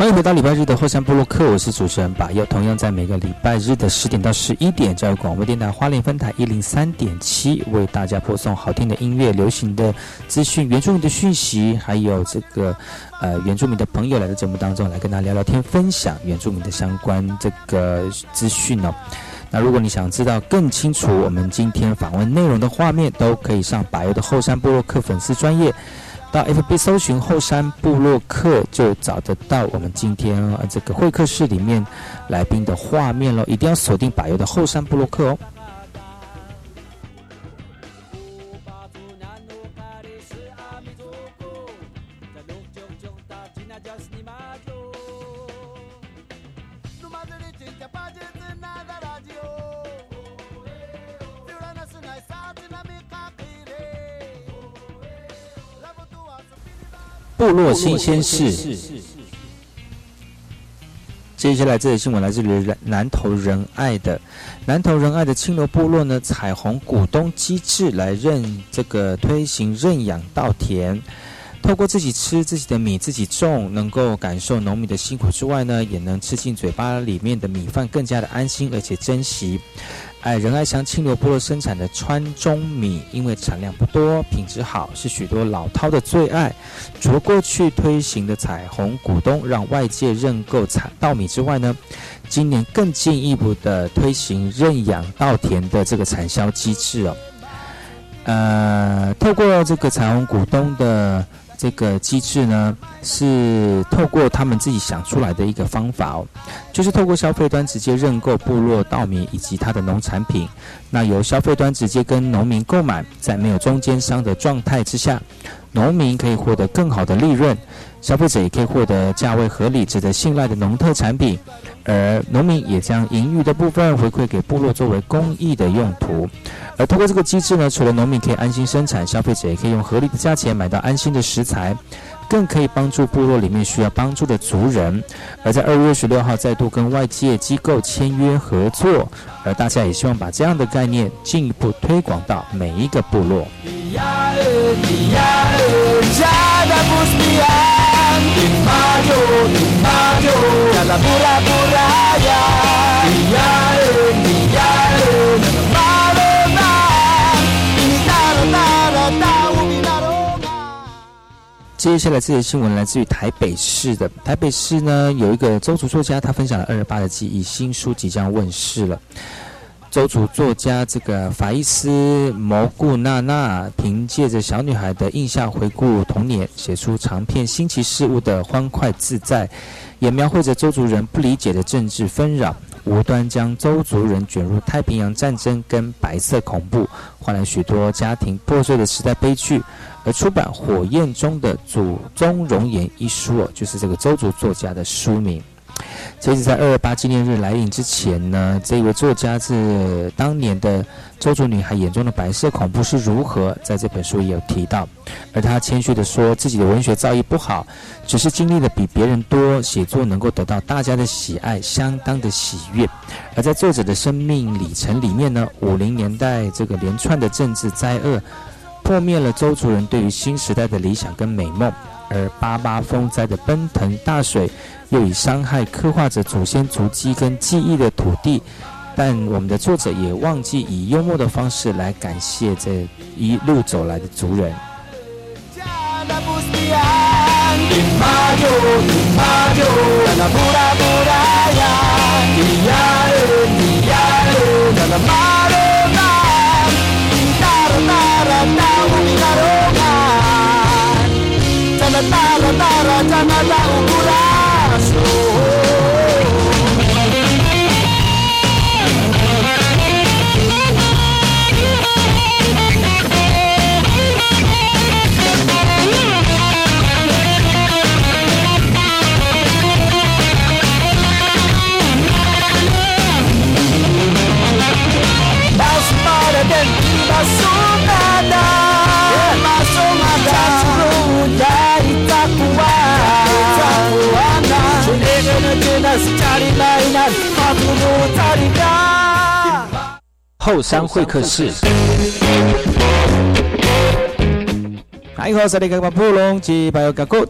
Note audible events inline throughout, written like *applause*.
欢迎回到礼拜日的后山部落客，我是主持人把佑，同样在每个礼拜日的十点到十一点，在广播电台花莲分台一零三点七，为大家播送好听的音乐、流行的资讯、原住民的讯息，还有这个呃原住民的朋友来到节目当中来跟大家聊聊天，分享原住民的相关这个资讯哦。那如果你想知道更清楚我们今天访问内容的画面，都可以上把佑的后山部落客粉丝专业。到 FB 搜寻后山部落客，就找得到我们今天这个会客室里面来宾的画面喽！一定要锁定百优的后山部落客哦。部落新鲜事。接下来，这则新闻来自于南投仁爱的南投仁爱的青楼部落呢，彩虹股东机制来认这个推行认养稻田，透过自己吃自己的米，自己种，能够感受农民的辛苦之外呢，也能吃进嘴巴里面的米饭，更加的安心而且珍惜。哎，仁爱乡清流部落生产的川中米，因为产量不多，品质好，是许多老饕的最爱。除了过去推行的彩虹股东让外界认购产稻米之外呢，今年更进一步的推行认养稻田的这个产销机制哦。呃，透过这个彩虹股东的。这个机制呢，是透过他们自己想出来的一个方法哦，就是透过消费端直接认购部落稻米以及它的农产品，那由消费端直接跟农民购买，在没有中间商的状态之下，农民可以获得更好的利润，消费者也可以获得价位合理、值得信赖的农特产品。而农民也将盈余的部分回馈给部落作为公益的用途，而通过这个机制呢，除了农民可以安心生产，消费者也可以用合理的价钱买到安心的食材，更可以帮助部落里面需要帮助的族人。而在二月十六号再度跟外界机构签约合作，而大家也希望把这样的概念进一步推广到每一个部落。接下来这些新闻来自于台北市的台北市呢，有一个周族作家，他分享了二十八的记忆新书即将问世了。周族作家这个法伊斯蘑菇娜娜，凭借着小女孩的印象回顾童年，写出长篇新奇事物的欢快自在，也描绘着周族人不理解的政治纷扰，无端将周族人卷入太平洋战争跟白色恐怖，换来许多家庭破碎的时代悲剧。出版《火焰中的祖宗容颜》一书哦，就是这个周族作家的书名。其实，在二二八纪念日来临之前呢，这位作家是当年的周族女孩眼中的白色恐怖是如何，在这本书也有提到。而她谦虚地说自己的文学造诣不好，只是经历的比别人多，写作能够得到大家的喜爱，相当的喜悦。而在作者的生命里程里面呢，五零年代这个连串的政治灾厄，破灭了周族人对于新时代的理想跟美梦。而八八风灾的奔腾大水，又以伤害刻画着祖先足迹跟记忆的土地。但我们的作者也忘记以幽默的方式来感谢这一路走来的族人。tara tara janata ukurasu coração. 后山会客室。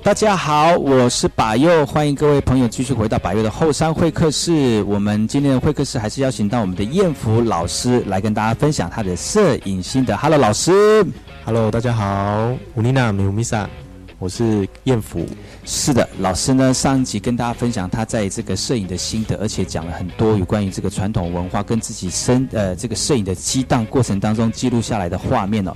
大家好，我是把佑，欢迎各位朋友继续回到把佑的后山会客室。我们今天的会客室还是邀请到我们的艳福老师来跟大家分享他的摄影心得。Hello，老师。Hello，大家好。乌尼娜米乌米萨，我是艳福。是的，老师呢上一集跟大家分享他在这个摄影的心得，而且讲了很多有关于这个传统文化跟自己生呃这个摄影的激荡过程当中记录下来的画面哦。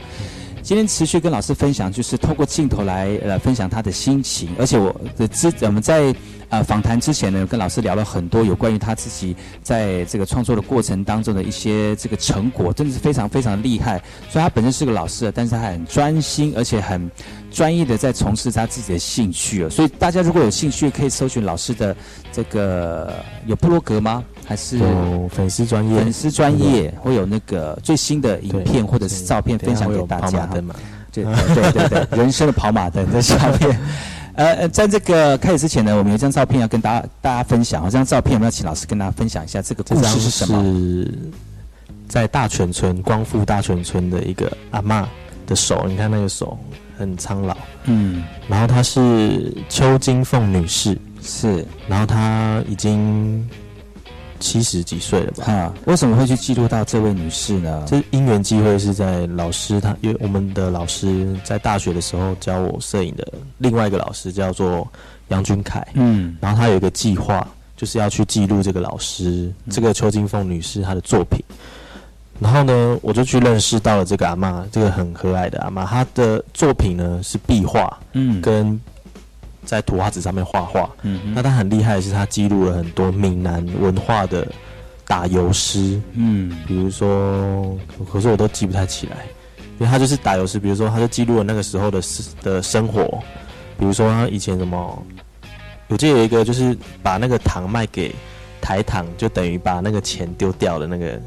今天持续跟老师分享，就是透过镜头来呃分享他的心情，而且我的之我们在呃访谈之前呢，跟老师聊了很多有关于他自己在这个创作的过程当中的一些这个成果，真的是非常非常厉害。所以他本身是个老师，但是他很专心，而且很专业的在从事他自己的兴趣。所以大家如果有兴趣，可以搜寻老师的这个有部落格吗？还是有粉丝专业，粉丝专业会有那个最新的影片或者是照片分享给大家。对对对对，人生的跑马灯 *laughs* 在下面。呃，在这个开始之前呢，我们有一张照片要跟大家大家分享。这张照片我们要请老师跟大家分享一下这个故事是什么？是在大泉村光复大泉村的一个阿妈的手，你看那个手很苍老。嗯，然后她是邱金凤女士，是，然后她已经。七十几岁了吧？啊，为什么会去记录到这位女士呢？这因缘机会是在老师他，因为我们的老师在大学的时候教我摄影的另外一个老师叫做杨君凯，嗯，然后他有一个计划，就是要去记录这个老师这个邱金凤女士她的作品，然后呢，我就去认识到了这个阿妈，这个很和蔼的阿妈，她的作品呢是壁画，嗯，跟。在图画纸上面画画，嗯，那他很厉害的是，他记录了很多闽南文化的打油诗，嗯，比如说，可是我都记不太起来，因为他就是打油诗，比如说，他就记录了那个时候的的生活，比如说他以前什么，我记得有一个就是把那个糖卖给台糖，就等于把那个钱丢掉的那个。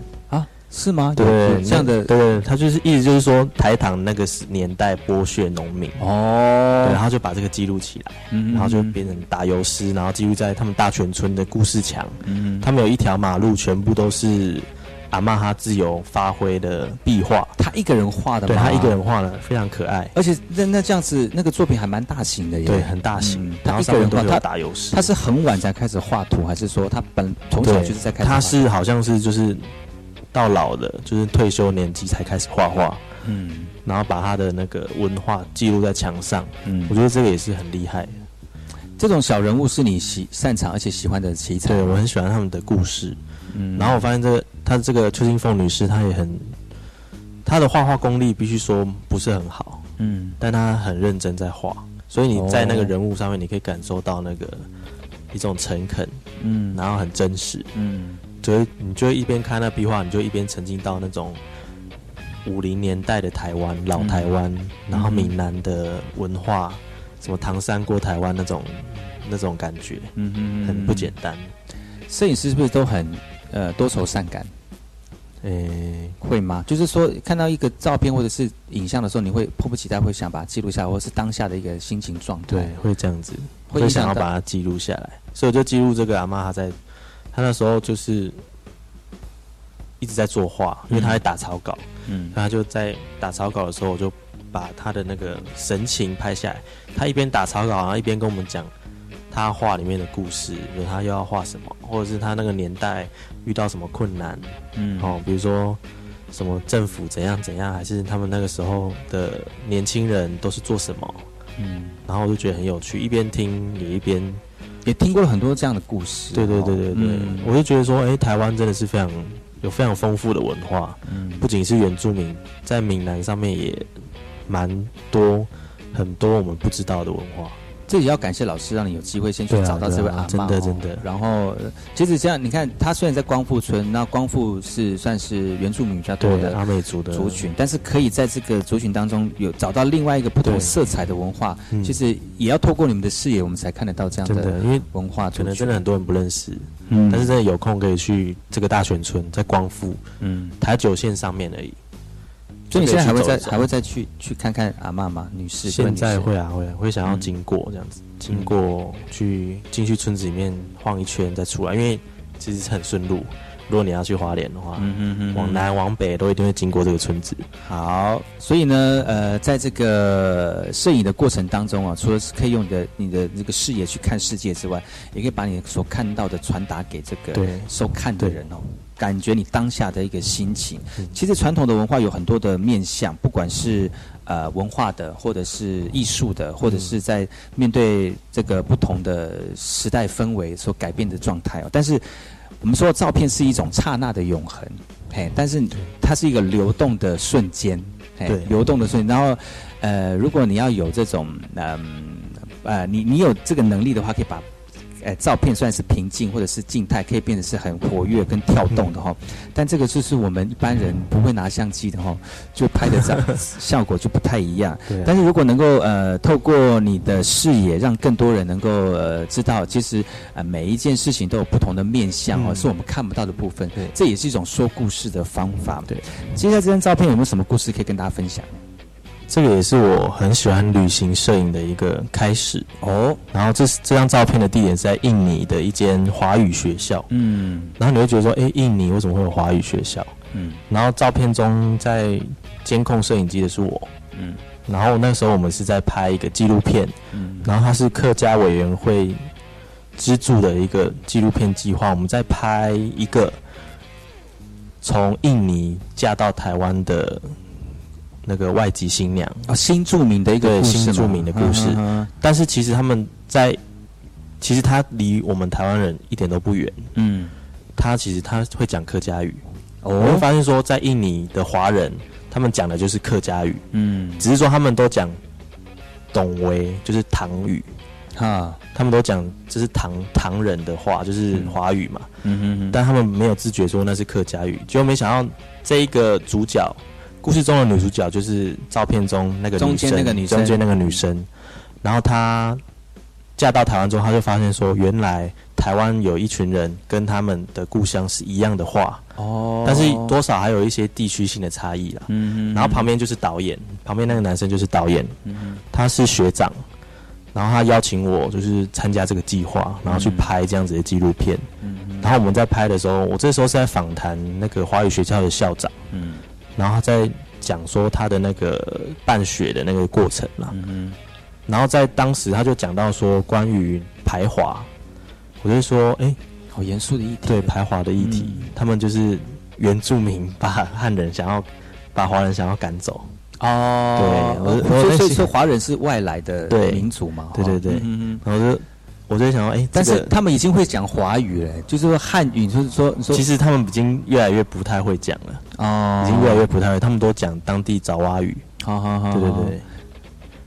是吗？对，这样的，对，他就是意思就是说，台糖那个年代剥削农民。哦，对，然后就把这个记录起来，嗯，然后就变成打油诗，然后记录在他们大泉村的故事墙，嗯，他们有一条马路全部都是阿妈哈自由发挥的壁画，他一个人画的，对他一个人画的，非常可爱，而且那那这样子那个作品还蛮大型的，对，很大型，他一个人画，他打油诗，他是很晚才开始画图，还是说他本从小就是在开始？他是好像是就是。到老的，就是退休年纪才开始画画，嗯，然后把他的那个文化记录在墙上，嗯，我觉得这个也是很厉害。这种小人物是你喜擅长而且喜欢的题材，对我很喜欢他们的故事，嗯，然后我发现这个他这个邱金凤女士，她也很，她的画画功力必须说不是很好，嗯，但她很认真在画，所以你在那个人物上面，你可以感受到那个一种诚恳，嗯，然后很真实，嗯。所以你就一边看那壁画，你就一边沉浸到那种五零年代的台湾老台湾，然后闽南的文化，什么唐山过台湾那种那种感觉，嗯嗯很不简单。摄影师是不是都很呃多愁善感？诶，会吗？就是说看到一个照片或者是影像的时候，你会迫不及待会想把它记录下来，或是当下的一个心情状态。对，会这样子，会想要把它记录下来。所以我就记录这个阿妈，她在她那时候就是一直在作画，因为他在打草稿。嗯，他就在打草稿的时候，我就把他的那个神情拍下来。他一边打草稿，然后一边跟我们讲。他画里面的故事，比如他又要画什么，或者是他那个年代遇到什么困难，嗯，哦，比如说什么政府怎样怎样，还是他们那个时候的年轻人都是做什么，嗯，然后我就觉得很有趣，一边听也一边也听过了很多这样的故事，对对对对对，我就觉得说，哎，台湾真的是非常有非常丰富的文化，嗯，不仅是原住民，在闽南上面也蛮多很多我们不知道的文化。这也要感谢老师，让你有机会先去找到这位阿妈。真的真的。然后，其实这样你看，他虽然在光复村，那光复是算是原住民比较多的阿美族的族群，但是可以在这个族群当中有找到另外一个不同色彩的文化。其实也要透过你们的视野，我们才看得到这样的因为文化。可能真的很多人不认识，嗯，但是真的有空可以去这个大泉村，在光复，嗯，台九线上面而已。所以你现在还会再还会再去去看看阿妈吗？女士，现在会啊会会想要经过这样子，经过去进去村子里面晃一圈再出来，因为其实是很顺路。如果你要去花莲的话，嗯嗯嗯，往南往北都一定会经过这个村子。好，所以呢，呃，在这个摄影的过程当中啊，除了是可以用你的你的这个视野去看世界之外，也可以把你所看到的传达给这个收看的人哦。感觉你当下的一个心情，其实传统的文化有很多的面向，不管是呃文化的，或者是艺术的，或者是在面对这个不同的时代氛围所改变的状态哦。但是我们说照片是一种刹那的永恒，嘿，但是它是一个流动的瞬间，嘿，流动的瞬间。然后呃，如果你要有这种嗯呃，你你有这个能力的话，可以把。哎，照片算是平静或者是静态，可以变得是很活跃跟跳动的哈。但这个就是我们一般人不会拿相机的哈，就拍的照 *laughs* 效果就不太一样。但是如果能够呃透过你的视野，让更多人能够呃知道，其实呃每一件事情都有不同的面相哦，是我们看不到的部分。对，这也是一种说故事的方法。对，接下来这张照片有没有什么故事可以跟大家分享？这个也是我很喜欢旅行摄影的一个开始哦。然后这这张照片的地点是在印尼的一间华语学校。嗯。然后你会觉得说，哎，印尼为什么会有华语学校？嗯。然后照片中在监控摄影机的是我。嗯。然后那时候我们是在拍一个纪录片。嗯。然后它是客家委员会资助的一个纪录片计划，我们在拍一个从印尼嫁到台湾的。那个外籍新娘。啊，新著名的一个新著名的故事，但是其实他们在，其实他离我们台湾人一点都不远。嗯，他其实他会讲客家语，我会发现说，在印尼的华人，他们讲的就是客家语。嗯，只是说他们都讲董维，就是唐语。哈，他们都讲这是唐唐人的话，就是华语嘛。嗯哼哼，但他们没有自觉说那是客家语，结果没想到这一个主角。故事中的女主角就是照片中那个中间那个女生，中间那个女生。然后她嫁到台湾之后，她就发现说，原来台湾有一群人跟他们的故乡是一样的话。哦。但是多少还有一些地区性的差异啦。嗯然后旁边就是导演，旁边那个男生就是导演。嗯他是学长，然后他邀请我就是参加这个计划，然后去拍这样子的纪录片。嗯然后我们在拍的时候，我这时候是在访谈那个华语学校的校长。嗯。然后他在讲说他的那个办学的那个过程啦，嗯然后在当时他就讲到说关于排华，我就说哎，好严肃的议题，对排华的议题，他们就是原住民把汉人想要把华人想要赶走。哦，对，所以说华人是外来的民族嘛，对对对，然后就。我在想说，哎，但是他们已经会讲华语了，就是说汉语，就是说，其实他们已经越来越不太会讲了，哦，已经越来越不太会，他们都讲当地爪哇语，好好好，对对对。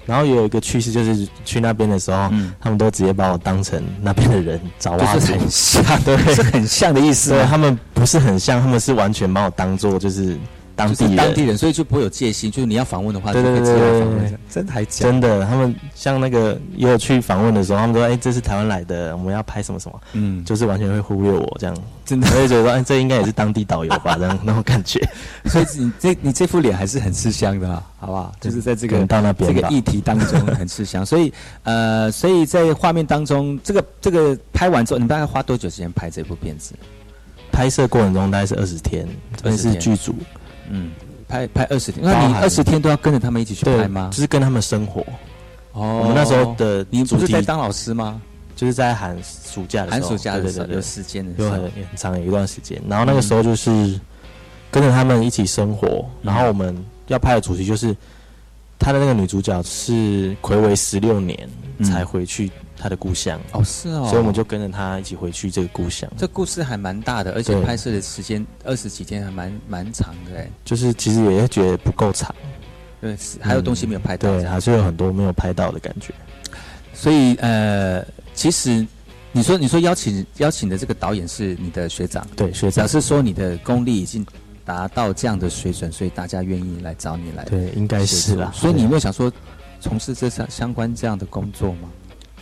然后也有一个趣事，就是去那边的时候，他们都直接把我当成那边的人，爪哇族，很像，*laughs* 对，是很像的意思。对他们不是很像，他们是完全把我当做就是。当地人，当地人，所以就不会有戒心，就是你要访问的话，对对对对，真的还假？真的，他们像那个也有去访问的时候，他们说：“哎，这是台湾来的，我们要拍什么什么。”嗯，就是完全会忽略我这样，真的，我会觉得说：“哎，这应该也是当地导游吧？”这样 *laughs* 那种感觉。所以你这你这副脸还是很吃香的啦，好不好？就是在这个到那边这个议题当中很吃香。所以呃，所以在画面当中，这个这个拍完之后，你大概花多久时间拍这部片子？拍摄过程中大概是二十天，二是剧组，嗯，拍拍二十天，那你二十天都要跟着他们一起去拍吗？就是跟他们生活。哦，我们那时候的你不是在当老师吗？就是在寒暑假的时候，寒暑假的时候有时间的，有很很长一段时间。然后那个时候就是跟着他们一起生活，然后我们要拍的主题就是他的那个女主角是魁违十六年才回去。他的故乡哦，是哦，所以我们就跟着他一起回去这个故乡。这故事还蛮大的，而且拍摄的时间二十几天，还蛮蛮长的哎。就是其实也觉得不够长，对，还有东西没有拍到，对，还是有很多没有拍到的感觉。所以呃，其实你说你说邀请邀请的这个导演是你的学长，对，学长是说你的功力已经达到这样的水准，所以大家愿意来找你来，对，应该是啦。所以你有没有想说从事这相相关这样的工作吗？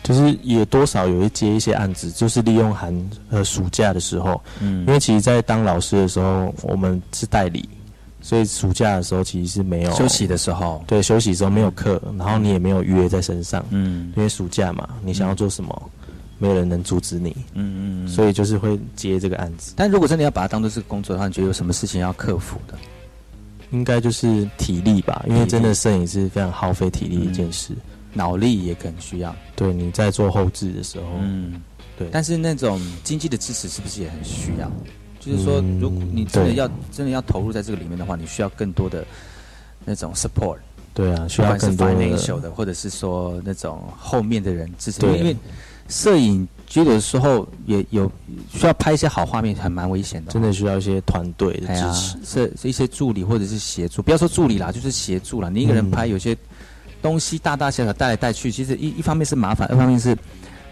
就是也多少有一接一些案子，就是利用寒呃暑假的时候，嗯，因为其实，在当老师的时候，我们是代理，所以暑假的时候其实是没有休息的时候，对，休息的时候没有课，然后你也没有约在身上，嗯，因为暑假嘛，你想要做什么，没有人能阻止你，嗯嗯，所以就是会接这个案子。但如果真的要把它当做是工作的话，你觉得有什么事情要克服的？应该就是体力吧，因为真的摄影是非常耗费体力一件事。脑力也更需要。对，你在做后置的时候，嗯，对。但是那种经济的支持是不是也很需要？就是说，如果你真的要真的要投入在这个里面的话，你需要更多的那种 support。对啊，需要更多的，或者是说那种后面的人支持。对，因为摄影有的时候也有需要拍一些好画面，还蛮危险的。真的需要一些团队的支持，是一些助理或者是协助。不要说助理啦，就是协助啦。你一个人拍有些。东西大大小小带来带去，其实一一方面是麻烦，二方面是，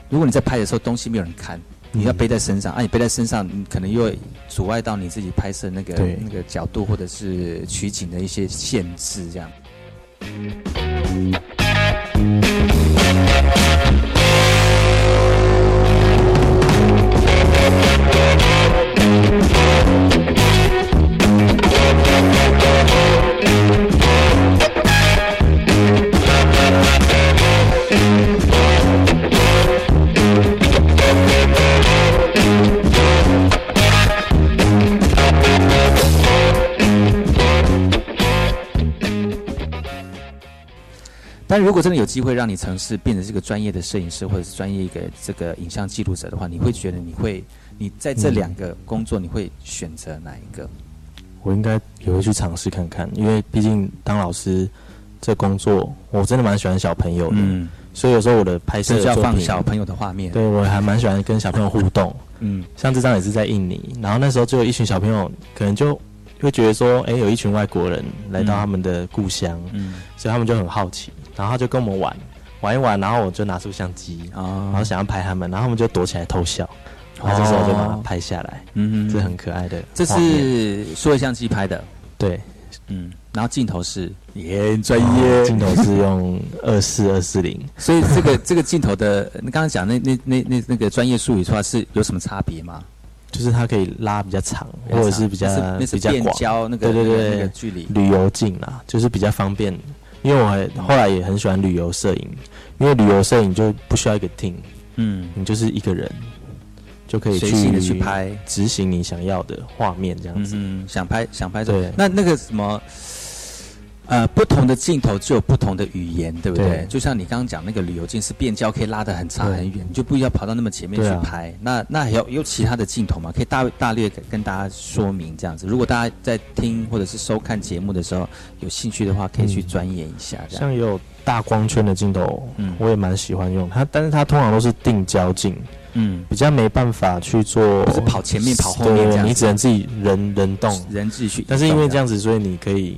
如果你在拍的时候东西没有人看，你要背在身上，啊，你背在身上，你可能又会阻碍到你自己拍摄那个那个角度或者是取景的一些限制，这样。但如果真的有机会让你尝试变成这个专业的摄影师，或者是专业一个这个影像记录者的话，你会觉得你会你在这两个工作，你会选择哪一个？我应该也会去尝试看看，因为毕竟当老师这工作，我真的蛮喜欢小朋友的，所以有时候我的拍摄要放小朋友的画面，对我还蛮喜欢跟小朋友互动。嗯，像这张也是在印尼，然后那时候就有一群小朋友，可能就会觉得说，哎，有一群外国人来到他们的故乡，嗯，所以他们就很好奇。然后就跟我们玩玩一玩，然后我就拿出相机，然后想要拍他们，然后他们就躲起来偷笑，然后这时候就把它拍下来，嗯，这很可爱的。这是数位相机拍的，对，嗯，然后镜头是？也专业，镜头是用二四二四零，所以这个 *laughs* 这个镜头的，你刚刚讲那那那那那个专业术语出来是有什么差别吗？就是它可以拉比较长，或者是比较比较广，那个对对对那个距离，旅游镜啊，就是比较方便。因为我还后来也很喜欢旅游摄影，因为旅游摄影就不需要一个 team，嗯，你就是一个人就可以随性的去拍，执行你想要的画面这样子，嗯，想拍想拍对，那那个什么。呃，不同的镜头就有不同的语言，对不对？就像你刚刚讲那个旅游镜是变焦，可以拉得很长很远，你就不需要跑到那么前面去拍。那那还有有其他的镜头吗？可以大大略跟大家说明这样子。如果大家在听或者是收看节目的时候有兴趣的话，可以去钻研一下。像有大光圈的镜头，嗯，我也蛮喜欢用它，但是它通常都是定焦镜，嗯，比较没办法去做，是跑前面跑后面这样，你只能自己人人动，人自己去。但是因为这样子，所以你可以。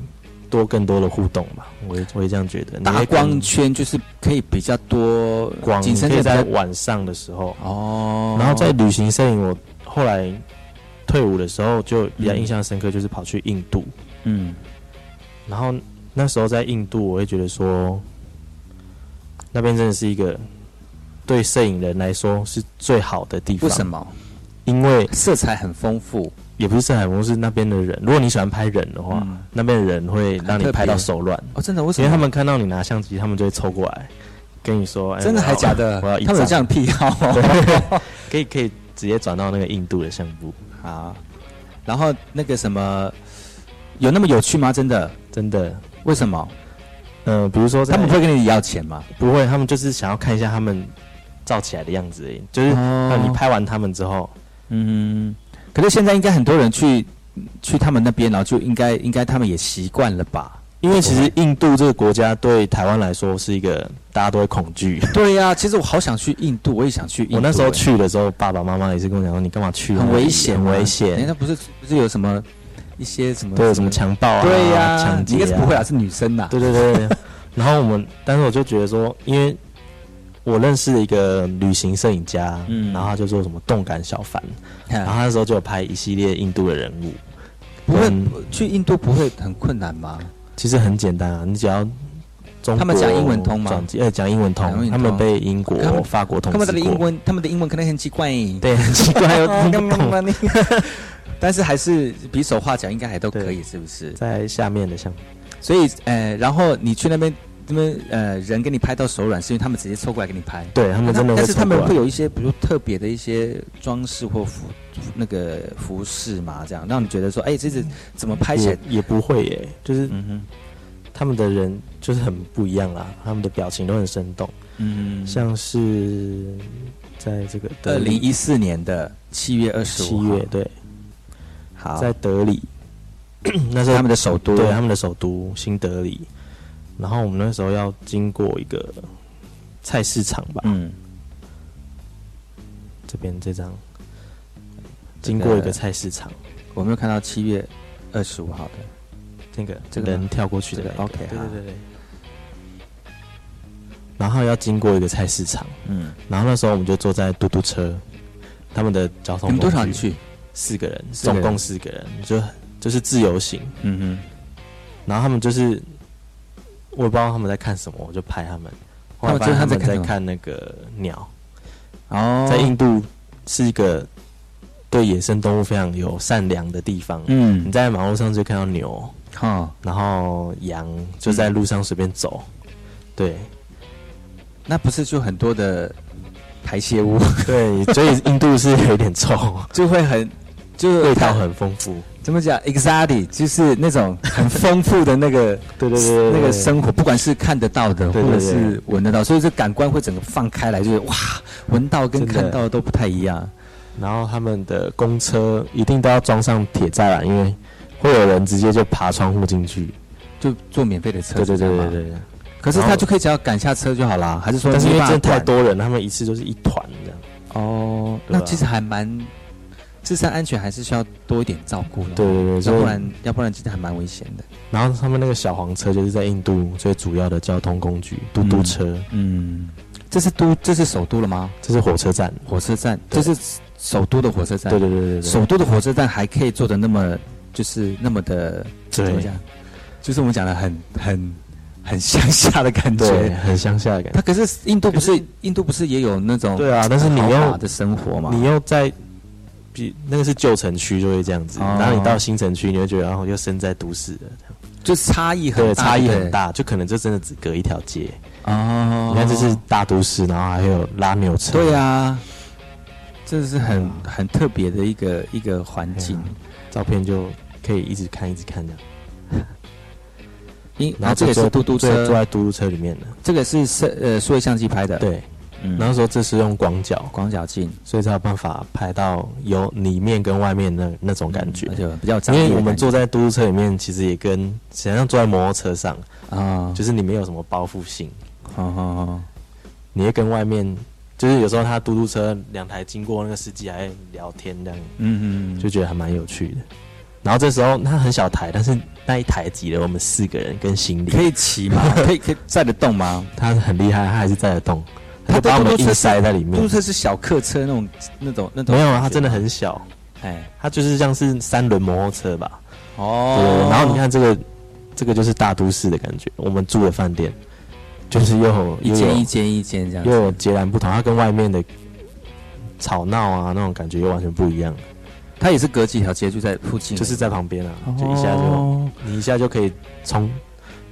多更多的互动吧，我也我也这样觉得。大光圈就是可以比较多光，可以在晚上的时候哦。然后在旅行摄影，我后来退伍的时候就比较印象深刻，就是跑去印度，嗯，然后那时候在印度，我会觉得说，那边真的是一个对摄影人来说是最好的地方。为什么？因为色彩很丰富，也不是色彩丰富，是那边的人。如果你喜欢拍人的话，那边的人会让你拍到手软。哦，真的？为什么？因为他们看到你拿相机，他们就会凑过来跟你说：“真的还假的？”他们有这样癖好，*laughs* 可以可以直接转到那个印度的相簿啊。然后那个什么，有那么有趣吗？真的？真的？为什么？呃，比如说他们会跟你要钱吗？不会，他们就是想要看一下他们照起来的样子，就是那你拍完他们之后。嗯，可是现在应该很多人去去他们那边，然后就应该应该他们也习惯了吧？因为其实印度这个国家对台湾来说是一个大家都会恐惧。对呀，其实我好想去印度，我也想去。我那时候去的时候，爸爸妈妈也是跟我讲说：“你干嘛去？很危险，很危险。”那不是不是有什么一些什么对什么强暴啊？对呀，抢劫应该是不会啊，是女生呐。对对对。*laughs* 然后我们，但是我就觉得说，因为。我认识的一个旅行摄影家，嗯，然后他就做什么动感小帆，*laughs* 然后那时候就有拍一系列印度的人物。不会去印度不会很困难吗？其实很简单啊，你只要中他们讲英文通吗？呃，讲英文通，他们被英国、法国统治他们的英文，他们的英文可能很奇怪，对，很奇怪，*laughs* *laughs* 但是还是比手画脚应该还都可以，是不是？在下面的项目，所以呃，然后你去那边。他们呃，人给你拍到手软，是因为他们直接凑过来给你拍。对他们真的，但是他们会有一些，比如特别的一些装饰或服那个服饰嘛，这样让你觉得说，哎，这是怎么拍起来？也不会耶，就是嗯哼，他们的人就是很不一样啦，他们的表情都很生动。嗯，像是在这个二零一四年的七月二十五七月对，好，在德里，*clears throat* 那是他们的首都，对他们的首都新德里。然后我们那时候要经过一个菜市场吧，嗯，这边这张经过一个菜市场，我没有看到七月二十五号的这个这个人跳过去的，OK，对对对对。然后要经过一个菜市场，嗯，然后那时候我们就坐在嘟嘟车，他们的交通，你们多少人去？四个人，总共四个人，就就是自由行，嗯哼。然后他们就是。我也不知道他们在看什么，我就拍他们。他们他们在看那个鸟。哦，在印度是一个对野生动物非常有善良的地方。嗯，你在马路上就看到牛，哈，然后羊就在路上随便走。对，那不是就很多的排泄物？*laughs* 对，所以印度是有点臭，就会很，就是味道很丰富。怎么讲？Exotic 就是那种很丰富的那个，对对对，那个生活，不管是看得到的，或者是闻得到，所以这感官会整个放开来，就是哇，闻到跟看到都不太一样。然后他们的公车一定都要装上铁栅栏，因为会有人直接就爬窗户进去，就坐免费的车。对对对对对。可是他就可以只要赶下车就好啦，还是说？但是因为真的太多人，他们一次就是一团这样。哦，那其实还蛮。自身安全还是需要多一点照顾的，对对对，要不然要不然其实还蛮危险的。然后他们那个小黄车就是在印度最主要的交通工具，嘟嘟车。嗯，这是都这是首都了吗？这是火车站，火车站，这是首都的火车站。对对对对，首都的火车站还可以做的那么就是那么的怎么讲？就是我们讲的很很很乡下的感觉，很乡下的感觉。它可是印度不是印度不是也有那种对啊？但是你要的生活嘛，你要在。那个是旧城区，就会这样子。然后你到新城区，你会觉得，然后又身在都市了，这样就差异很大差异很大，就可能就真的只隔一条街哦。你看，这是大都市，然后还有拉牛车，对啊，这是很很特别的一个一个环境。照片就可以一直看，一直看这样。*laughs* 因然后这个是嘟嘟车，坐在嘟嘟车里面的，这个是摄呃数位相机拍的，对。然后说这是用广角，广角镜，所以才有办法拍到有里面跟外面那那种感觉，而且比较。因为我们坐在嘟嘟车里面，其实也跟想象坐在摩托车上啊，就是你没有什么包袱性。好好好，你会跟外面，就是有时候他嘟嘟车两台经过，那个司机还聊天这样，嗯嗯，就觉得还蛮有趣的。然后这时候他很小台，但是那一台挤了我们四个人跟行李，可以骑吗？可以可以载得动吗？他很厉害，他还是载得动。他把我们硬塞在里面。嘟嘟车是小客车那种、那种、那种。没有啊，它真的很小。哎，它就是像是三轮摩托车吧。哦，然后你看这个，这个就是大都市的感觉。我们住的饭店，就是又一间一间一间这样，又有截然不同。它跟外面的吵闹啊那种感觉又完全不一样。它也是隔几条街就在附近，就是在旁边啊，就一下就你一下就可以从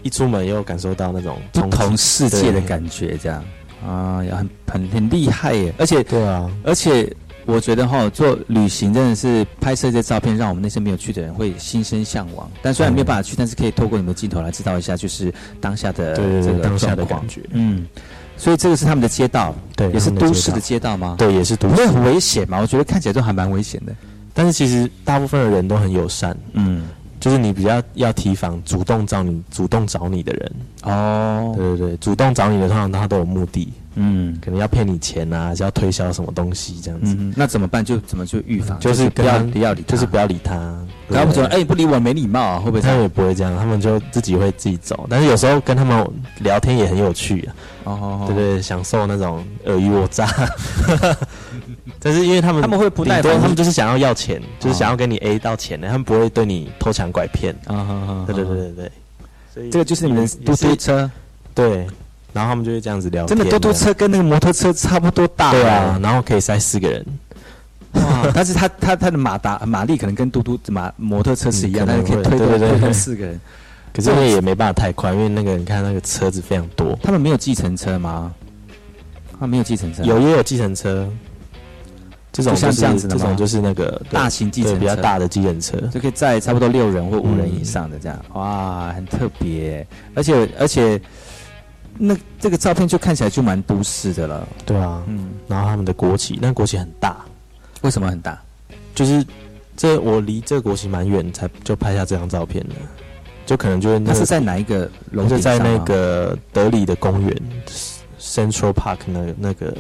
一出门又感受到那种不同世界的感觉，这样啊，也很很很厉害耶。而且对啊，而且。我觉得哈，做旅行真的是拍摄这些照片，让我们那些没有去的人会心生向往。但虽然没有办法去，但是可以透过你们的镜头来知道一下，就是当下的这个当下的感觉。嗯，所以这个是他们的街道，对，也是都市的街道吗？对，也是都市。会很危险吗？我觉得看起来都还蛮危险的。但是其实大部分的人都很友善。嗯。就是你比较要提防主动找你、主动找你的人哦。对对对，主动找你的通常他都有目的，嗯，可能要骗你钱啊，是要推销什么东西这样子。那怎么办？就怎么去预防？就是不要不要理，就是不要理他。他不说，哎，不理我没礼貌啊，会不会？他们也不会这样，他们就自己会自己走。但是有时候跟他们聊天也很有趣啊。哦，对对，享受那种尔虞我诈。*laughs* 但是因为他们他们会不耐烦，他们就是想要要钱，就是想要跟你 A 到钱的，他们不会对你偷抢拐骗。啊，对对对对对，所以这个就是你们嘟嘟车，对，然后他们就会这样子聊。真的嘟嘟车跟那个摩托车差不多大，对啊，然后可以塞四个人。哇，但是他他他的马达马力可能跟嘟嘟马摩托车是一样，但是可以推对对对四个人。可是那也没办法太快，因为那个你看那个车子非常多。他们没有计程车吗？他没有计程车，有也有计程车。这种像这样子的这种就是那个大型计程车，比较大的计程车，就可以载差不多六人或五人以上的这样。哇，很特别，而且而且，那这个照片就看起来就蛮都市的了。对啊，嗯。然后他们的国旗，那国旗很大，为什么很大？就是这我离这个国旗蛮远，才就拍下这张照片的。就可能就是那是在哪一个楼？就在那个德里的公园，Central Park 那那个。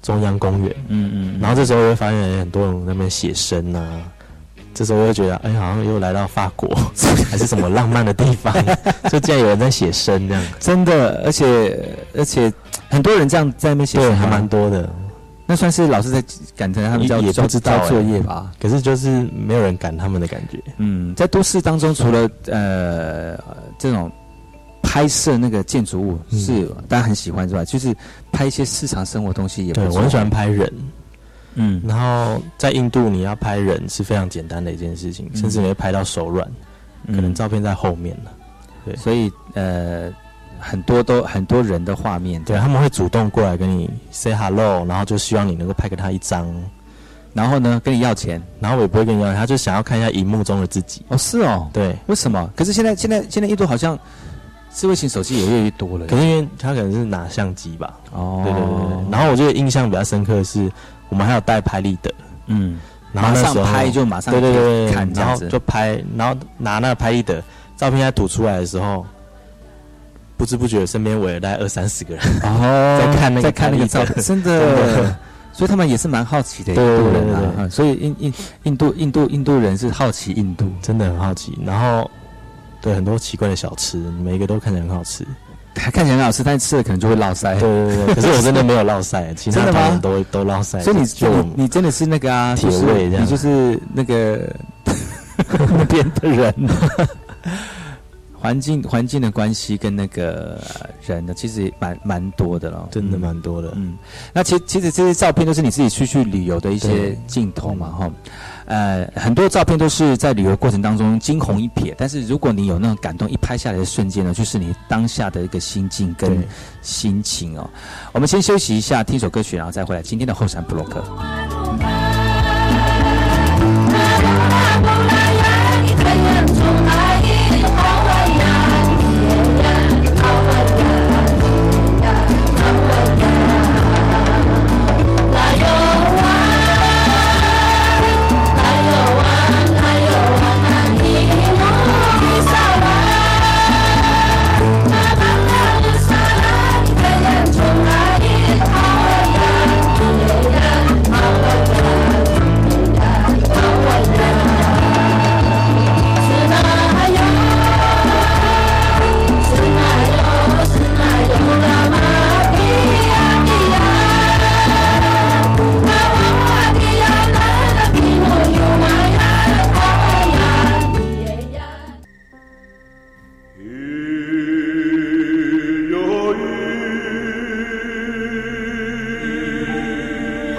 中央公园，嗯嗯，然后这时候会发现很多人那边写生啊，这时候又觉得，哎，好像又来到法国，*laughs* 还是什么浪漫的地方，*laughs* 就竟然有人在写生这样，真的，而且而且很多人这样在那边写，对，还蛮多的，那算是老师在赶着他们交也不知道作业吧，可是就是没有人赶他们的感觉，嗯，在都市当中，除了呃这种。拍摄那个建筑物是大家很喜欢，是吧？就是拍一些日常生活东西也。对，我很喜欢拍人。嗯，然后在印度，你要拍人是非常简单的一件事情，甚至你会拍到手软，可能照片在后面呢。对，所以呃，很多都很多人的画面，对他们会主动过来跟你 say hello，然后就希望你能够拍给他一张，然后呢跟你要钱，然后我也不会跟你要，他就想要看一下荧幕中的自己。哦，是哦，对，为什么？可是现在现在现在印度好像。智慧型手机也越来越多了，可是因为他可能是拿相机吧。哦，对对对。然后我觉得印象比较深刻的是，我们还有带拍立得，嗯，马上拍就马上对对对看，然后就拍，然后拿那个拍立得照片在吐出来的时候，不知不觉身边围了大概二三十个人，哦，*laughs* 在看那个在看那个照片，真的，*laughs* 所以他们也是蛮好奇的印度人啊，所以印印印度印度印度人是好奇印度，真的很好奇，然后。对很多奇怪的小吃，每一个都看起来很好吃，看起来很好吃，但吃了可能就会落腮。对对对，*laughs* 可是我真的没有落腮，其他朋友都都落腮。所以你你你真的是那个啊，铁胃这样，你就是那个 *laughs* 那边的人。*laughs* 环境环境的关系跟那个人呢，其实蛮蛮多的了，真的蛮多的。嗯，那其其实这些照片都是你自己出去旅游的一些镜头嘛，哈。呃，很多照片都是在旅游过程当中惊鸿一瞥，但是如果你有那种感动，一拍下来的瞬间呢，就是你当下的一个心境跟心情哦。我们先休息一下，听首歌曲，然后再回来今天的后山布洛克。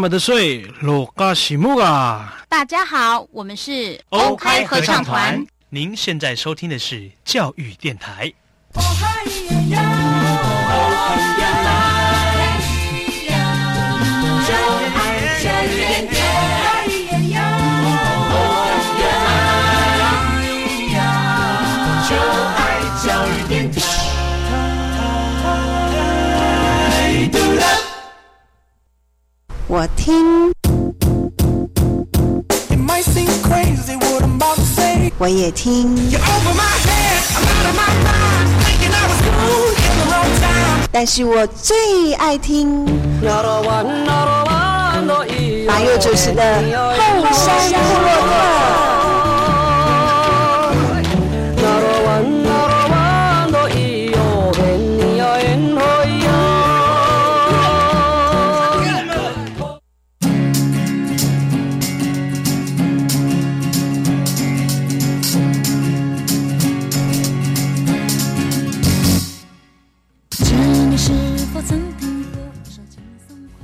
么的水，罗嘎西木啊！大家好，我们是欧开合唱团。您现在收听的是教育电台。我我也听，但是我最爱听马佑主持的后山部落客。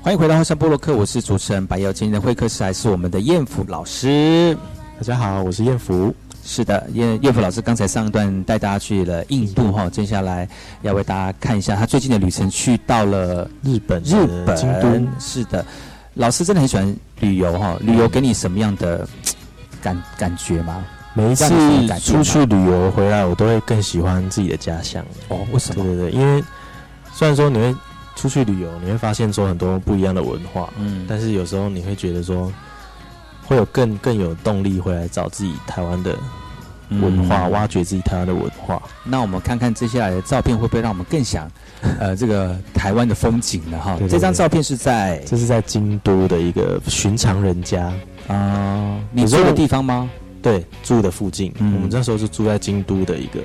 欢迎回到后山波洛克，我是主持人白瑶。今天的会客室还是我们的燕福老师。大家好，我是燕福。是的，燕燕福老师刚才上一段带大家去了印度哈，接下来要为大家看一下他最近的旅程，去到了日本。日本京都。是的，老师真的很喜欢旅游哈。旅游给你什么样的感感觉吗？每一次出去旅游回来，我都会更喜欢自己的家乡。哦，为什么？对对对，因为虽然说你会。出去旅游，你会发现说很多不一样的文化，嗯，但是有时候你会觉得说，会有更更有动力回来找自己台湾的文化，挖掘自己台湾的文化。那我们看看接下来的照片，会不会让我们更想，*laughs* 呃，这个台湾的风景呢？哈，这张照片是在，这是在京都的一个寻常人家啊，你住的地方吗？对，住的附近。我们那时候是住在京都的一个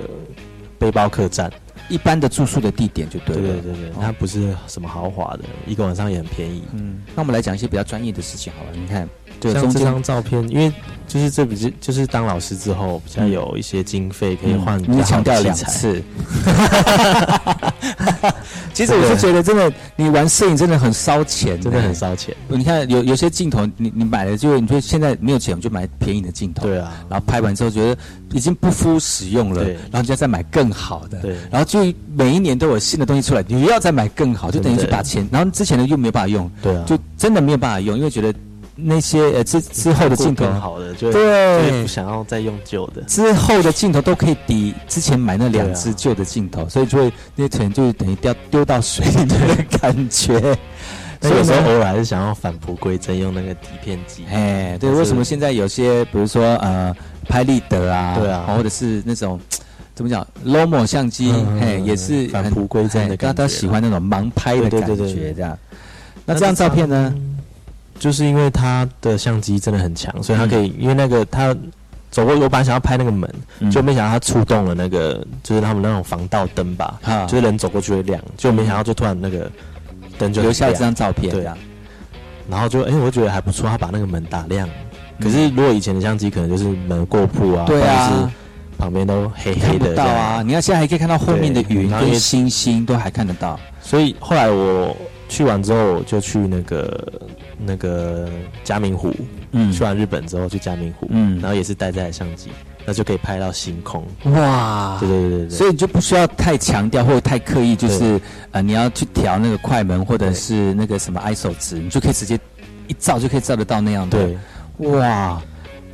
背包客栈。一般的住宿的地点就对了，对对对，它不是什么豪华的，一个晚上也很便宜。嗯，那我们来讲一些比较专业的事情好了。你看，像这张照片，因为就是这不是就是当老师之后，比较有一些经费可以换。你强调两次。*laughs* *laughs* 其实我是觉得，真的，你玩摄影真的很烧钱，真的很烧钱。你看，有有些镜头，你你买了就，你说现在没有钱，我们就买便宜的镜头。对啊。然后拍完之后觉得已经不敷使用了，然后就要再买更好的。对。然后就每一年都有新的东西出来，你又要再买更好，就等于是把钱，然后之前的又没有办法用。对啊。就真的没有办法用，因为觉得。那些呃之之后的镜头好的，就对，不想要再用旧的。之后的镜头都可以抵之前买那两只旧的镜头，所以就会那钱就等于掉丢到水里面的感觉。所以有时候偶尔还是想要返璞归真，用那个底片机。哎，对，为什么现在有些比如说呃拍立得啊，对啊，或者是那种怎么讲 Lomo 相机，嘿，也是返璞归真的，大家喜欢那种盲拍的感觉，这样。那这张照片呢？就是因为他的相机真的很强，所以他可以，因为那个他走过，我本来想要拍那个门，就没想到他触动了那个，就是他们那种防盗灯吧，就是人走过去会亮，就没想到就突然那个灯就留下这张张照片，对。啊然后就哎，我觉得还不错，他把那个门打亮。可是如果以前的相机可能就是门过曝啊，对啊，旁边都黑黑的，到啊。你看现在还可以看到后面的云跟星星都还看得到。所以后来我去完之后就去那个那个嘉明湖，嗯，去完日本之后去嘉明湖，嗯，然后也是带这台相机，那就可以拍到星空。哇，对对对对，所以你就不需要太强调或者太刻意，就是呃你要去调那个快门或者是那个什么 ISO 值，你就可以直接一照就可以照得到那样的。对。哇，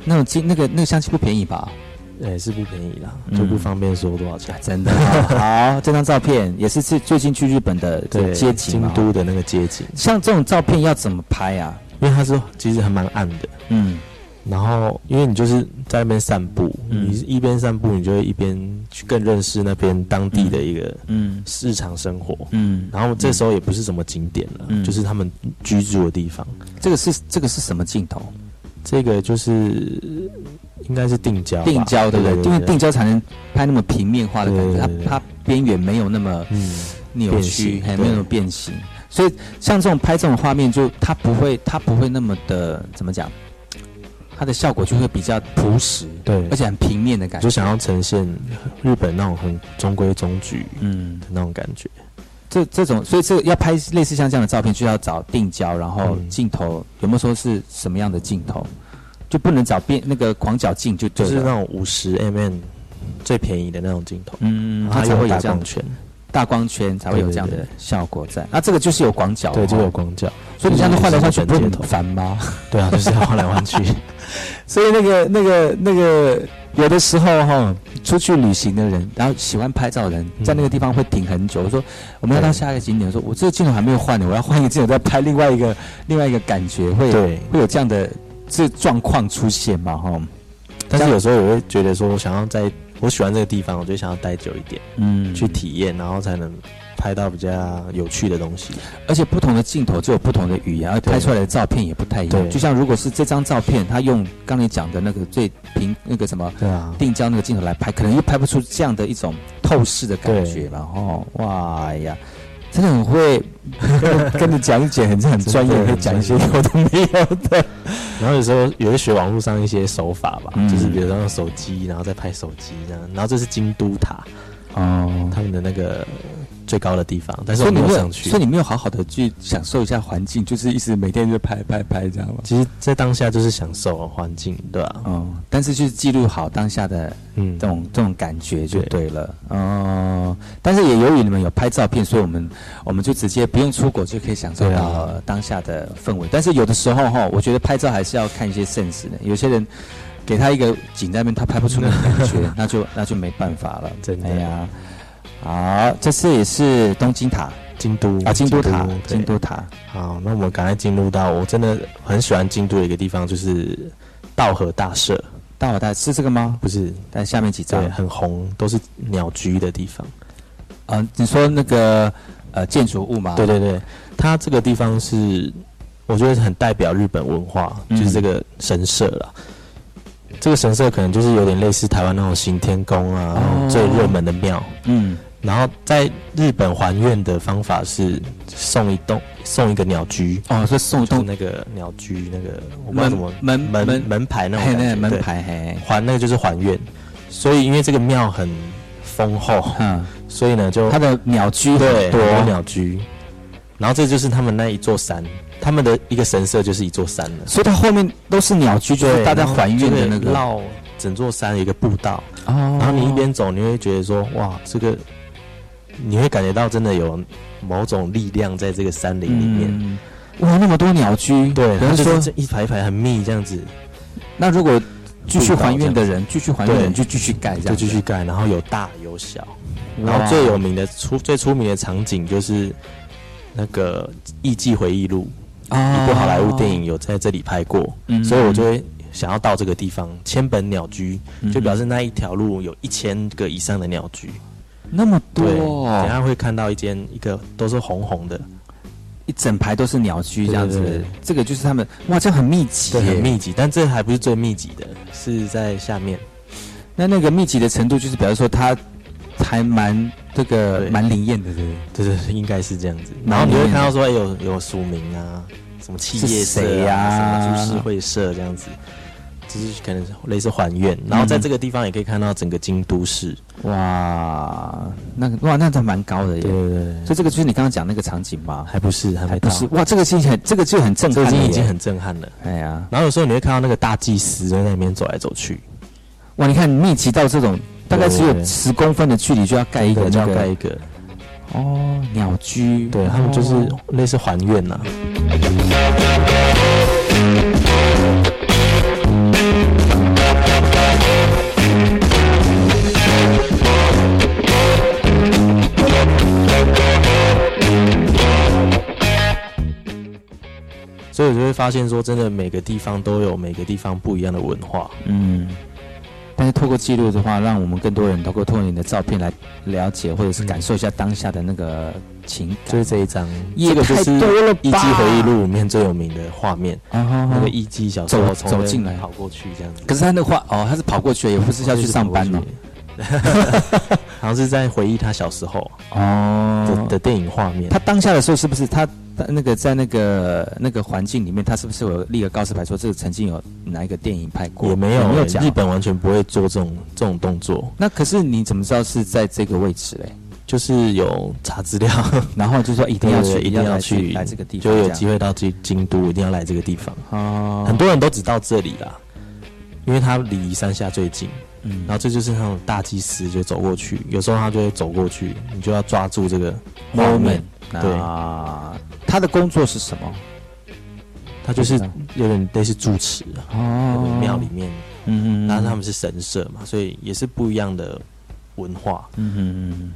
那种机那个那个相机不便宜吧？对，是不便宜啦，就不方便说多少钱。真的 *laughs* 好，这张照片也是最最近去日本的街景，京都的那个街景。像这种照片要怎么拍啊？因为它是其实还蛮暗的，嗯。然后因为你就是在那边散步，你一边散步，你就会一边去更认识那边当地的一个嗯日常生活，嗯。然后这时候也不是什么景点了，就是他们居住的地方。这个是这个是什么镜头？这个就是应该是定焦，定焦对不对？因为定焦才能拍那么平面化的感觉，它它边缘没有那么扭曲，还没有那么变形。所以像这种拍这种画面，就它不会它不会那么的怎么讲？它的效果就会比较朴实，对，而且很平面的感觉。就想要呈现日本那种很中规中矩嗯那种感觉。这这种，所以这个要拍类似像这样的照片，就要找定焦，然后镜头有没有说是什么样的镜头？就不能找变那个广角镜，就就是那种五十 mm 最便宜的那种镜头，嗯，它才会有这样圈，大光圈才会有这样的效果在。那这个就是有广角，对，就有广角，所以你这样子换来换去很烦吗？*laughs* 对啊，就是要换来换去。*laughs* 所以那个那个那个。有的时候哈，出去旅行的人，然后喜欢拍照的人，在那个地方会停很久。我说我们要到下一个景点，说我这个镜头还没有换呢，我要换一个镜头再拍另外一个另外一个感觉，会会有这样的这状况出现嘛哈？但是有时候我会觉得说，我想要在我喜欢这个地方，我就想要待久一点，嗯，去体验，然后才能。拍到比较有趣的东西，而且不同的镜头就有不同的语言，而拍出来的照片也不太一样。就像如果是这张照片，他用刚才讲的那个最平那个什么对啊定焦那个镜头来拍，可能又拍不出这样的一种透视的感觉然后哇呀，真的很会跟 *laughs* 你讲解，很很专业，会讲一些有的没有的。然后有时候也会学网络上一些手法吧，就是比如说用手机，然后再拍手机这样。然后这是京都塔哦，他们的那个。最高的地方，但是我没有上去，所以你没有好好的去享受一下环境，就是一直每天就拍拍拍，这样吗？其实，在当下就是享受环境，对吧？嗯，但是就是记录好当下的嗯这种这种感觉就对了。哦，但是也由于你们有拍照片，所以我们我们就直接不用出国就可以享受到当下的氛围。但是有的时候哈，我觉得拍照还是要看一些现实的。有些人给他一个景在那边，他拍不出那种感觉，*laughs* 那就那就没办法了。真的呀。好，这次也是东京塔，京都啊，京都塔，京都塔。好，那我们赶快进入到我真的很喜欢京都的一个地方，就是道和大社。道和大是这个吗？不是，但下面几张很红，都是鸟居的地方。啊，你说那个呃建筑物吗？对对对，它这个地方是我觉得很代表日本文化，就是这个神社了。这个神社可能就是有点类似台湾那种行天宫啊，最热门的庙。嗯，然后在日本还愿的方法是送一栋送一个鸟居哦，是送一栋那个鸟居那个我不知道怎么门门门牌那种感觉，门牌嘿，还那个就是还愿。所以因为这个庙很丰厚，嗯，所以呢就它的鸟居对多鸟居，然后这就是他们那一座山。他们的一个神社就是一座山了，所以它后面都是鸟居，就是大家还愿的那个绕整座山一个步道。哦，然后你一边走，你会觉得说，哇，这个你会感觉到真的有某种力量在这个山林里面。哇，那么多鸟居，对，然后说这一排一排很密这样子。那如果继续还愿的人，继续还愿的人就继续盖，就继续盖，然后有大有小。然后最有名的出最出名的场景就是那个《艺伎回忆录》。一部好莱坞电影有在这里拍过，所以我就会想要到这个地方千本鸟居，就表示那一条路有一千个以上的鸟居，那么多。等下会看到一间一个都是红红的，一整排都是鸟居这样子。这个就是他们哇，这很密集，很密集。但这还不是最密集的，是在下面。那那个密集的程度，就是比如说它还蛮。这个蛮灵验的，对对对，应该是这样子。然后你会看到说有有署名啊，什么企业谁呀，什么株式会社这样子。只是可能类似还愿，然后在这个地方也可以看到整个京都市。哇，那个哇，那它蛮高的耶。对对对。所以这个就是你刚刚讲那个场景吧？还不是，还没不是。哇，这个听起来，这个就很震撼。这已经很震撼了。哎呀，然后有时候你会看到那个大祭司在那边走来走去。哇，你看密集到这种，大概只有十公分的距离就要盖一个，就要盖一个。哦，鸟居。对他们就是类似还愿呐。所以我就会发现说，真的每个地方都有每个地方不一样的文化。嗯，但是透过记录的话，让我们更多人透过透过你的照片来了解，或者是感受一下当下的那个情感。就是这一张，这个就是《一基回忆录》里面最有名的画面。那个一基小时候走进来跑过去这样子。可是他那画哦，他是跑过去，也不是要去上班呢。*laughs* 好像是在回忆他小时候哦的电影画面。他当下的时候是不是他那个在那个那个环境里面，他是不是有立个告示牌说这个曾经有哪一个电影拍过？也没有，没有讲。日本完全不会做这种这种动作。那可是你怎么知道是在这个位置嘞？就是有查资料，*laughs* 然后就说一定要去，一定要去来这个地方，就有机会到京京都，一定要来这个地方。哦，很多人都只到这里啦，因为他离山下最近。嗯，然后这就是那种大祭司就走过去，有时候他就会走过去，你就要抓住这个 moment。对啊，他的工作是什么？他就是有点类似住持哦，庙里面，嗯嗯，然后他们是神社嘛，所以也是不一样的文化。嗯嗯嗯，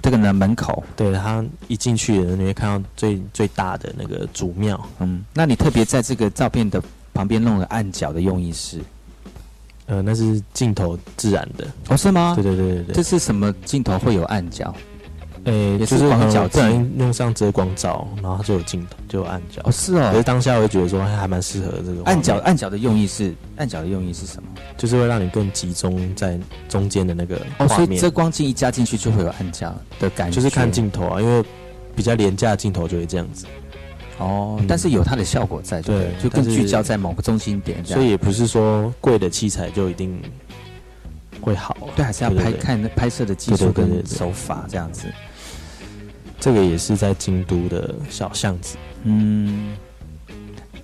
这个呢门口，对他一进去，你会看到最最大的那个主庙。嗯，那你特别在这个照片的旁边弄了暗角的用意是？呃，那是镜头自然的哦，是吗？对对对对对，这是什么镜头会有暗角？诶，就是广角，自然用上遮光罩，然后它就有镜头，就有暗角。哦，是哦。可是当下我觉得说还蛮适合这个暗角。暗角的用意是，暗角的用意是什么？就是会让你更集中在中间的那个哦，所以遮光镜一加进去就会有暗角的感觉。就是看镜头啊，因为比较廉价的镜头就会这样子。哦，但是有它的效果在，对，就更聚焦在某个中心点，所以也不是说贵的器材就一定会好，对，还是要拍看拍摄的技术跟手法这样子。这个也是在京都的小巷子，嗯，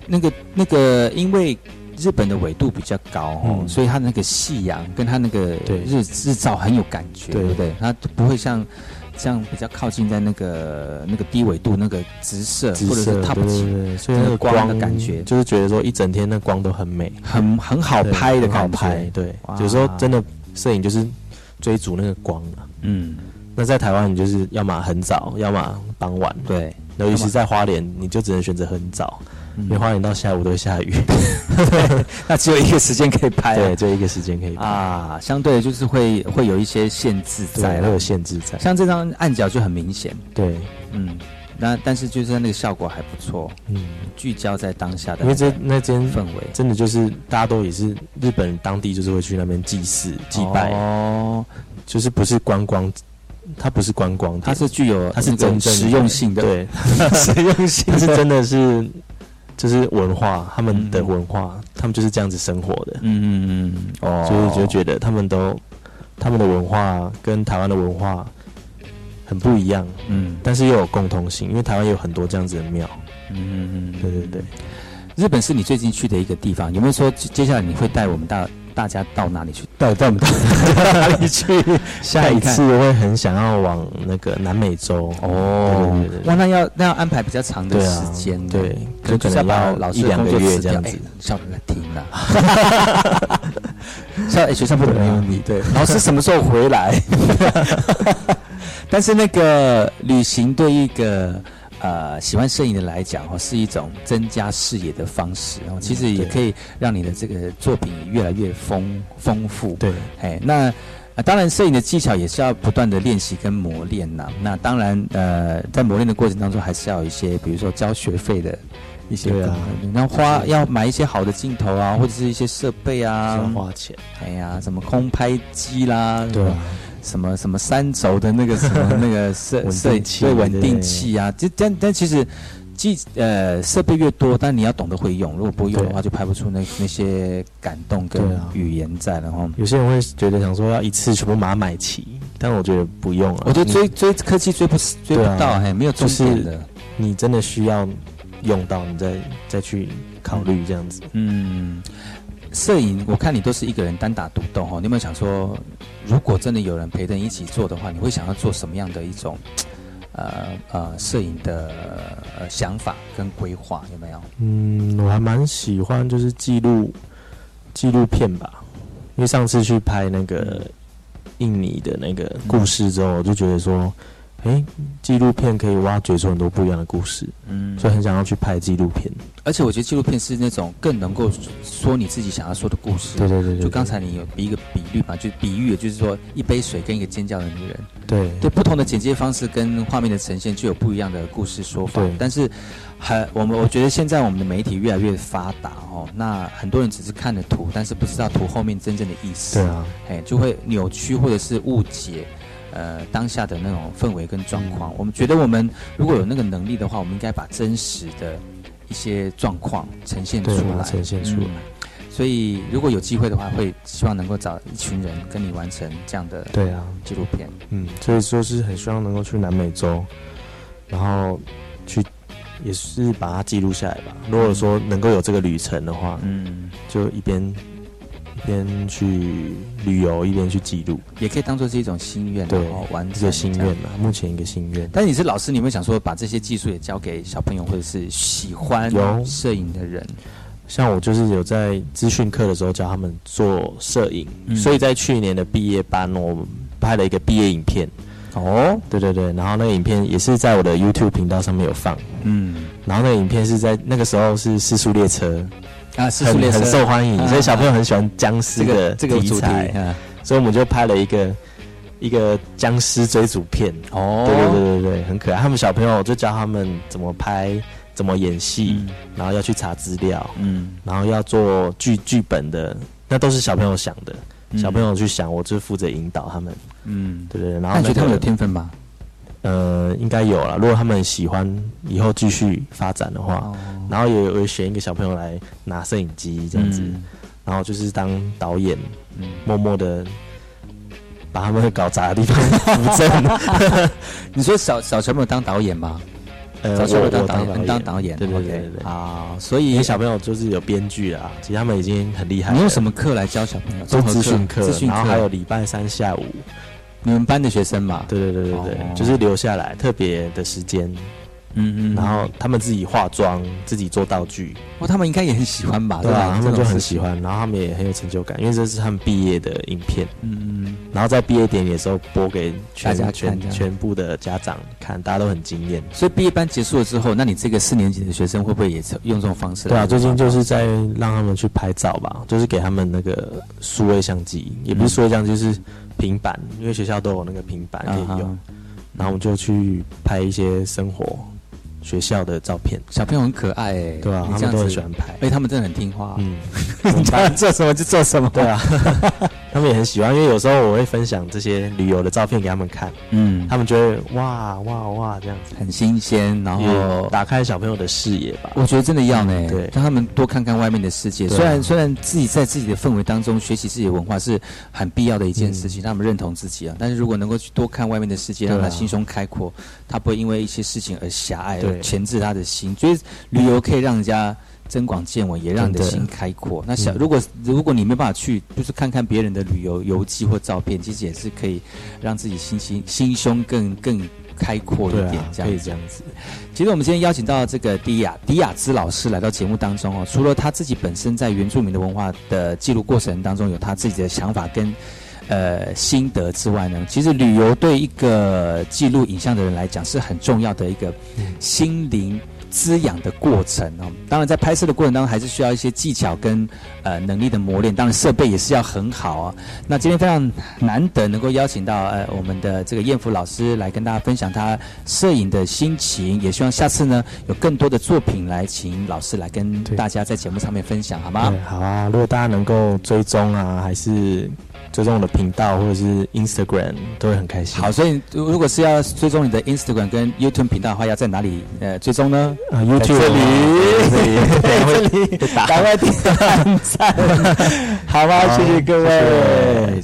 那个那个，因为日本的纬度比较高，嗯，所以它那个夕阳跟它那个日日照很有感觉，对不对？它不会像。这样比较靠近在那个那个低纬度那个直射，或者是它不起，所以那个光的感觉，就是觉得说一整天那光都很美，很很好拍的感觉。对，有时候真的摄影就是追逐那个光啊。嗯，那在台湾你就是要么很早，要么傍晚。对，尤其是在花莲，你就只能选择很早。因为花园到下午都会下雨，*laughs* 那只有一个时间可以拍，对，只有一个时间可以拍。啊。相对就是会会有一些限制在，会有限制在。像这张暗角就很明显，对，嗯，那但是就是那个效果还不错，嗯，聚焦在当下的，因为这那间氛围。真的就是大家都也是日本当地就是会去那边祭祀祭拜。哦，就是不是观光，它不是观光，它是具有它是真正实用性的，对，*laughs* 实用性，*laughs* 它是真的是。就是文化，他们的文化，他们就是这样子生活的。嗯嗯嗯，哦，所以就觉得他们都，他们的文化跟台湾的文化很不一样。嗯，但是又有共通性，因为台湾有很多这样子的庙。嗯嗯嗯，对对对。日本是你最近去的一个地方，有没有说接下来你会带我们到？大家到哪里去？带带我们到哪里去？下一次我会很想要往那个南美洲哦。哇，那要那要安排比较长的时间，对，就可能要一两个月这样子。*laughs* 校长在听呢，校学生不能有你。对，老师什么时候回来？*laughs* 但是那个旅行对一个。呃，喜欢摄影的来讲，哈，是一种增加视野的方式，然后其实也可以让你的这个作品越来越丰丰富。对，哎，那当然，摄影的技巧也是要不断的练习跟磨练呐。那当然，呃，在磨练的过程当中，还是要有一些，比如说交学费的一些，然后花要买一些好的镜头啊，或者是一些设备啊，花钱。哎呀，什么空拍机啦，对。什么什么三轴的那个什么那个 *laughs* 设设对稳定器啊，就但但其实。技呃设备越多，但你要懂得会用。如果不会用的话，就拍不出那那些感动跟语言在。然后有些人会觉得想说要一次全部把它买齐，但我觉得不用啊。我觉得追追科技追不追不到，哎，没有终点的。你真的需要用到，你再再去考虑这样子。嗯，摄影我看你都是一个人单打独斗哈。你有没有想说，如果真的有人陪着你一起做的话，你会想要做什么样的一种？呃呃，摄影的呃想法跟规划有没有？嗯，我还蛮喜欢就是记录纪录片吧，因为上次去拍那个印尼的那个故事之后，我就觉得说。哎，纪录片可以挖掘出很多不一样的故事，嗯，所以很想要去拍纪录片。而且我觉得纪录片是那种更能够说你自己想要说的故事。对对对，就刚才你有比一个比喻嘛，就比喻，就是说一杯水跟一个尖叫的女人。对对，不同的剪接方式跟画面的呈现就有不一样的故事说法。对，但是很我们我觉得现在我们的媒体越来越发达哦，那很多人只是看了图，但是不知道图后面真正的意思。对啊，哎，就会扭曲或者是误解。呃，当下的那种氛围跟状况，我们觉得我们如果有那个能力的话，我们应该把真实的一些状况呈现出来，呈现出来。所以，如果有机会的话，会希望能够找一群人跟你完成这样的对啊纪录片。嗯，所以说是很希望能够去南美洲，然后去也是把它记录下来吧。如果说能够有这个旅程的话，嗯，就一边。一边去旅游，一边去记录，也可以当做是一种心愿，对，完这个心愿嘛。目前一个心愿。但你是老师，你有没有想说把这些技术也教给小朋友，或者是喜欢摄影的人？像我就是有在资讯课的时候教他们做摄影，所以在去年的毕业班，我拍了一个毕业影片。哦，对对对，然后那个影片也是在我的 YouTube 频道上面有放。嗯，然后那个影片是在那个时候是四速列车。啊，很很受欢迎，所以小朋友很喜欢僵尸的这个题材，所以我们就拍了一个一个僵尸追逐片。哦，对对对对对，很可爱。他们小朋友就教他们怎么拍，怎么演戏，然后要去查资料，嗯，然后要做剧剧本的，那都是小朋友想的。小朋友去想，我就负责引导他们。嗯，对对。然后觉得他们有天分吗？呃，应该有了。如果他们喜欢以后继续发展的话，然后也有选一个小朋友来拿摄影机这样子，然后就是当导演，默默的把他们搞砸的地方扶正。*laughs* 你说小小小朋友当导演吗？呃，小朋友当导演，当导演，对对对对对。啊，所以小朋友就是有编剧啊，其实他们已经很厉害。你用什么课来教小朋友？都资讯课，然后还有礼拜三下午。你们班的学生嘛？对对对对对，就是留下来特别的时间，嗯嗯，然后他们自己化妆，自己做道具，哦，他们应该也很喜欢吧？对啊，他们就很喜欢，然后他们也很有成就感，因为这是他们毕业的影片，嗯嗯，然后在毕业典礼的时候播给全家全全部的家长看，大家都很惊艳。所以毕业班结束了之后，那你这个四年级的学生会不会也用这种方式？对啊，最近就是在让他们去拍照吧，就是给他们那个数位相机，也不是数位相机，就是。平板，因为学校都有那个平板可以用，然后我们就去拍一些生活。学校的照片，小朋友很可爱哎，对啊，他们都很喜欢拍，哎，他们真的很听话，嗯，*laughs* 你叫做什么就做什么，对啊，*laughs* 他们也很喜欢，因为有时候我会分享这些旅游的照片给他们看，嗯，他们觉得哇哇哇这样子。很新鲜，然后打开小朋友的视野吧，我觉得真的要呢，对，让他们多看看外面的世界，虽然虽然自己在自己的氛围当中学习自己的文化是很必要的一件事情，让他们认同自己啊，但是如果能够去多看外面的世界，让他心胸开阔，他不会因为一些事情而狭隘。钳制他的心，所以旅游可以让人家增广见闻，也让你的心开阔。那小如果如果你没办法去，就是看看别人的旅游游记或照片，其实也是可以让自己心心心胸更更开阔一点。这样可以这样子。其实我们今天邀请到这个迪亚迪亚兹老师来到节目当中哦，除了他自己本身在原住民的文化的记录过程当中有他自己的想法跟。呃，心得之外呢，其实旅游对一个记录影像的人来讲是很重要的一个心灵滋养的过程哦。当然，在拍摄的过程当中，还是需要一些技巧跟呃能力的磨练。当然，设备也是要很好啊。那今天非常难得能够邀请到呃我们的这个艳福老师来跟大家分享他摄影的心情，也希望下次呢有更多的作品来请老师来跟大家在节目上面分享，好吗？好啊，如果大家能够追踪啊，还是。追踪我的频道或者是 Instagram，都会很开心。好，所以如果是要追踪你的 Instagram 跟 YouTube 频道的话，要在哪里呃追踪呢？啊，YouTube。这里，这里，*laughs* *laughs* 赶快点赞，*laughs* 好吗，谢谢各位。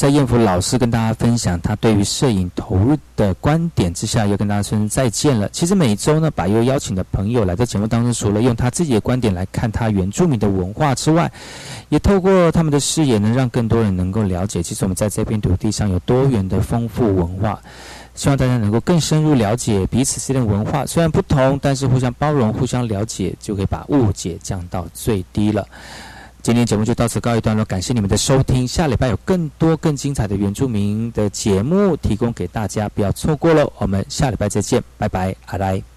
在燕福老师跟大家分享他对于摄影投入的观点之下，要跟大家说再见了。其实每周呢，把又邀请的朋友来到节目当中，除了用他自己的观点来看他原住民的文化之外，也透过他们的视野，能让更多人能够了解，其实我们在这片土地上有多元的丰富文化。希望大家能够更深入了解彼此之间的文化，虽然不同，但是互相包容、互相了解，就可以把误解降到最低了。今天节目就到此告一段落，感谢你们的收听。下礼拜有更多更精彩的原住民的节目提供给大家，不要错过了！我们下礼拜再见，拜拜，阿来。